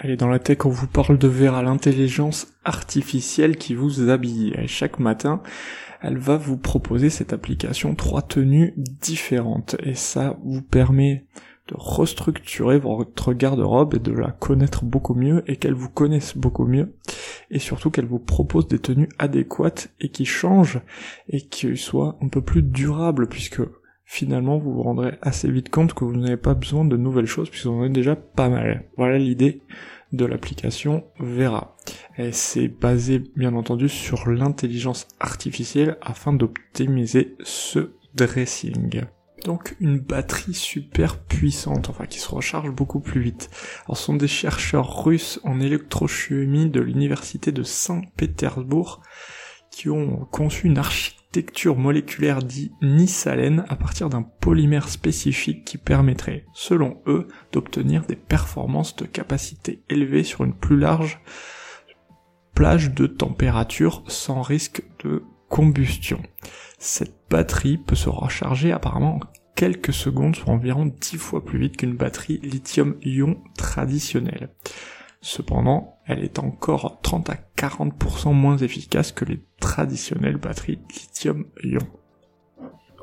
Allez, dans la tech, on vous parle de Vera, l'intelligence artificielle qui vous habille. Et chaque matin, elle va vous proposer cette application trois tenues différentes. Et ça vous permet de restructurer votre garde-robe et de la connaître beaucoup mieux et qu'elle vous connaisse beaucoup mieux et surtout qu'elle vous propose des tenues adéquates et qui changent et qui soient un peu plus durables puisque finalement vous vous rendrez assez vite compte que vous n'avez pas besoin de nouvelles choses puisque vous en avez déjà pas mal. Voilà l'idée de l'application Vera. Et c'est basé bien entendu sur l'intelligence artificielle afin d'optimiser ce dressing. Donc une batterie super puissante, enfin qui se recharge beaucoup plus vite. Alors ce sont des chercheurs russes en électrochimie de l'université de Saint-Pétersbourg qui ont conçu une architecture moléculaire dit nisalène à partir d'un polymère spécifique qui permettrait, selon eux, d'obtenir des performances de capacité élevée sur une plus large plage de température sans risque de combustion. Cette batterie peut se recharger apparemment en quelques secondes, soit environ 10 fois plus vite qu'une batterie lithium-ion traditionnelle. Cependant, elle est encore 30 à 40% moins efficace que les traditionnelles batteries lithium-ion.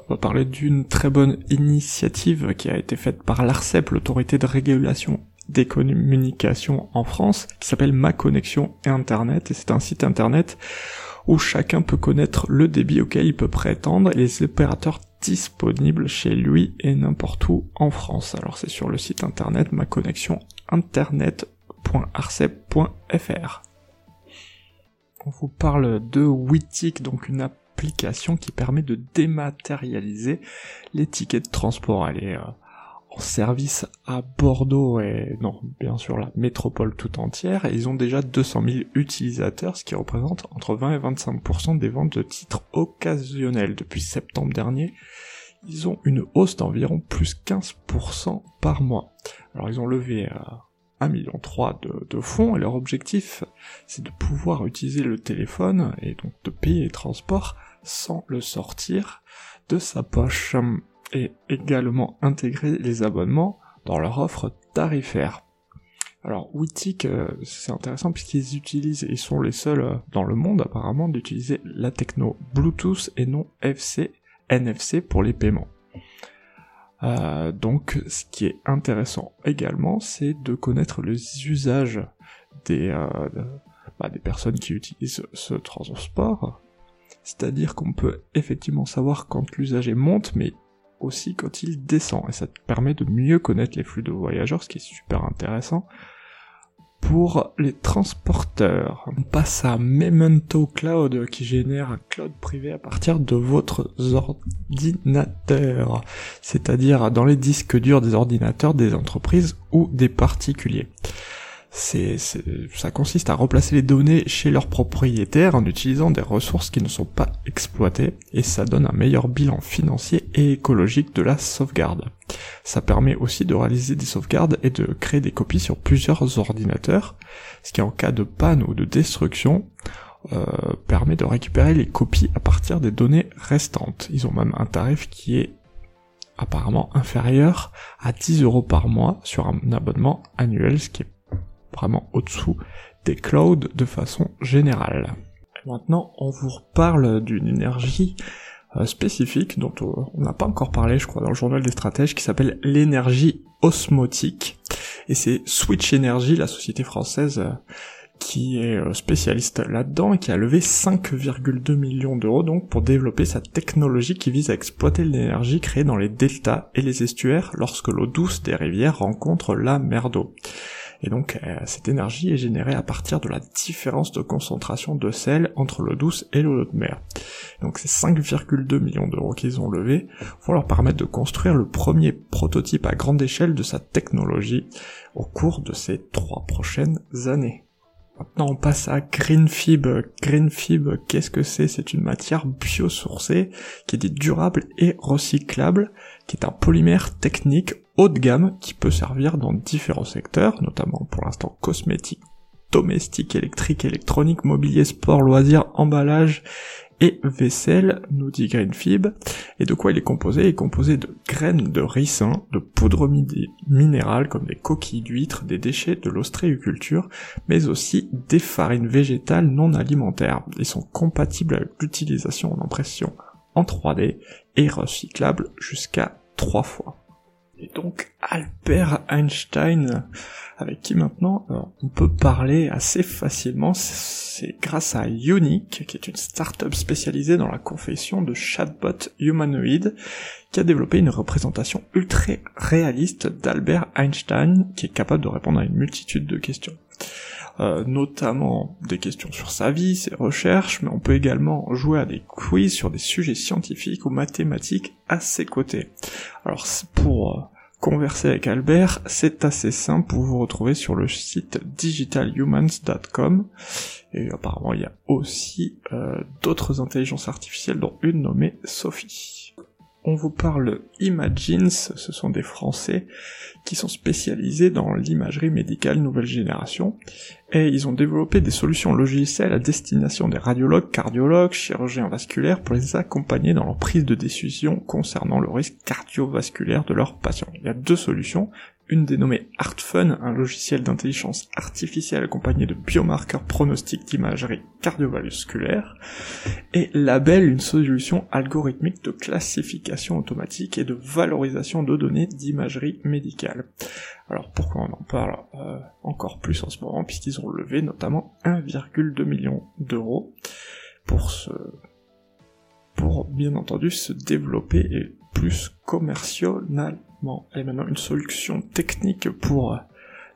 On va parler d'une très bonne initiative qui a été faite par l'ARCEP, l'autorité de régulation des communications en France, qui s'appelle Ma Connexion Internet, et c'est un site internet où chacun peut connaître le débit auquel il peut prétendre et les opérateurs disponibles chez lui et n'importe où en France. Alors c'est sur le site internet ma connexion On vous parle de Witic, donc une application qui permet de dématérialiser les tickets de transport. Elle est euh, service à Bordeaux et non, bien sûr la métropole tout entière, ils ont déjà 200 000 utilisateurs, ce qui représente entre 20 et 25% des ventes de titres occasionnels. Depuis septembre dernier, ils ont une hausse d'environ plus 15% par mois. Alors ils ont levé à 1,3 million de, de fonds, et leur objectif, c'est de pouvoir utiliser le téléphone, et donc de payer les transports sans le sortir de sa poche et également intégrer les abonnements dans leur offre tarifaire. Alors Witic, euh, c'est intéressant puisqu'ils utilisent, ils sont les seuls euh, dans le monde apparemment d'utiliser la techno Bluetooth et non FC, NFC pour les paiements. Euh, donc ce qui est intéressant également, c'est de connaître les usages des, bah, des personnes qui utilisent ce transport. C'est-à-dire qu'on peut effectivement savoir quand l'usager monte, mais aussi quand il descend, et ça te permet de mieux connaître les flux de voyageurs, ce qui est super intéressant. Pour les transporteurs, on passe à Memento Cloud qui génère un cloud privé à partir de votre ordinateur, c'est-à-dire dans les disques durs des ordinateurs des entreprises ou des particuliers c'est, ça consiste à replacer les données chez leurs propriétaires en utilisant des ressources qui ne sont pas exploitées et ça donne un meilleur bilan financier et écologique de la sauvegarde. Ça permet aussi de réaliser des sauvegardes et de créer des copies sur plusieurs ordinateurs, ce qui en cas de panne ou de destruction euh, permet de récupérer les copies à partir des données restantes. Ils ont même un tarif qui est apparemment inférieur à 10 euros par mois sur un abonnement annuel, ce qui est vraiment au-dessous des clouds de façon générale. Maintenant, on vous reparle d'une énergie euh, spécifique dont on n'a pas encore parlé, je crois, dans le journal des stratèges, qui s'appelle l'énergie osmotique. Et c'est Switch Energy, la société française euh, qui est euh, spécialiste là-dedans et qui a levé 5,2 millions d'euros donc pour développer sa technologie qui vise à exploiter l'énergie créée dans les deltas et les estuaires lorsque l'eau douce des rivières rencontre la mer d'eau. Et donc euh, cette énergie est générée à partir de la différence de concentration de sel entre l'eau douce et l'eau de mer. Donc ces 5,2 millions d'euros qu'ils ont levés vont leur permettre de construire le premier prototype à grande échelle de sa technologie au cours de ces trois prochaines années. Maintenant, on passe à GreenFib. GreenFib, qu'est-ce que c'est? C'est une matière biosourcée qui est dite durable et recyclable, qui est un polymère technique haut de gamme qui peut servir dans différents secteurs, notamment pour l'instant cosmétique, domestique, électrique, électronique, mobilier, sport, loisirs, emballage et vaisselle, nous dit Greenfib. Et de quoi il est composé? Il est composé de graines de ricin, de poudre minérale comme des coquilles d'huîtres, des déchets de l'ostréiculture, mais aussi des farines végétales non alimentaires. Ils sont compatibles avec l'utilisation en impression en 3D et recyclables jusqu'à 3 fois. Et donc Albert Einstein, avec qui maintenant euh, on peut parler assez facilement, c'est grâce à Unique, qui est une startup spécialisée dans la confection de chatbots humanoïdes, qui a développé une représentation ultra réaliste d'Albert Einstein, qui est capable de répondre à une multitude de questions. Euh, notamment des questions sur sa vie, ses recherches, mais on peut également jouer à des quiz sur des sujets scientifiques ou mathématiques à ses côtés. Alors pour euh, converser avec Albert, c'est assez simple, vous vous retrouvez sur le site digitalhumans.com, et apparemment il y a aussi euh, d'autres intelligences artificielles, dont une nommée Sophie on vous parle Imagines, ce sont des Français qui sont spécialisés dans l'imagerie médicale nouvelle génération, et ils ont développé des solutions logicielles à destination des radiologues, cardiologues, chirurgiens vasculaires pour les accompagner dans leur prise de décision concernant le risque cardiovasculaire de leurs patients. Il y a deux solutions, une dénommée ArtFun, un logiciel d'intelligence artificielle accompagné de biomarqueurs pronostiques d'imagerie cardiovasculaire, et Label, une solution algorithmique de classification automatique et de valorisation de données d'imagerie médicale. Alors pourquoi on en parle euh, encore plus en ce moment, puisqu'ils ont levé notamment 1,2 million d'euros pour se pour bien entendu se développer et plus commercial elle est maintenant une solution technique pour euh,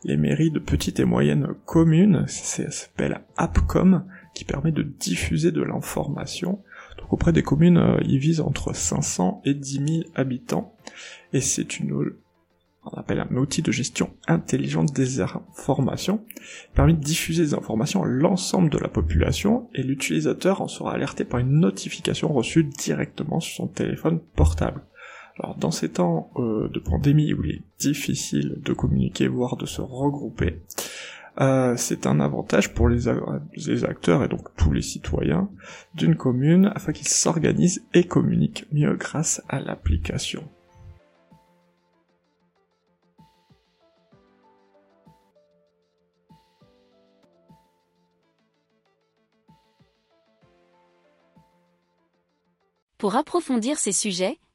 les mairies de petites et moyennes communes, ça s'appelle AppCom, qui permet de diffuser de l'information. Donc auprès des communes, euh, il vise entre 500 et 10 000 habitants, et c'est une un outil de gestion intelligente des informations, qui permet de diffuser des informations à l'ensemble de la population, et l'utilisateur en sera alerté par une notification reçue directement sur son téléphone portable. Alors dans ces temps euh, de pandémie où il est difficile de communiquer, voire de se regrouper, euh, c'est un avantage pour les, les, acteurs et donc tous les citoyens d'une commune afin qu'ils s'organisent et communiquent mieux grâce à l'application. Pour approfondir ces sujets,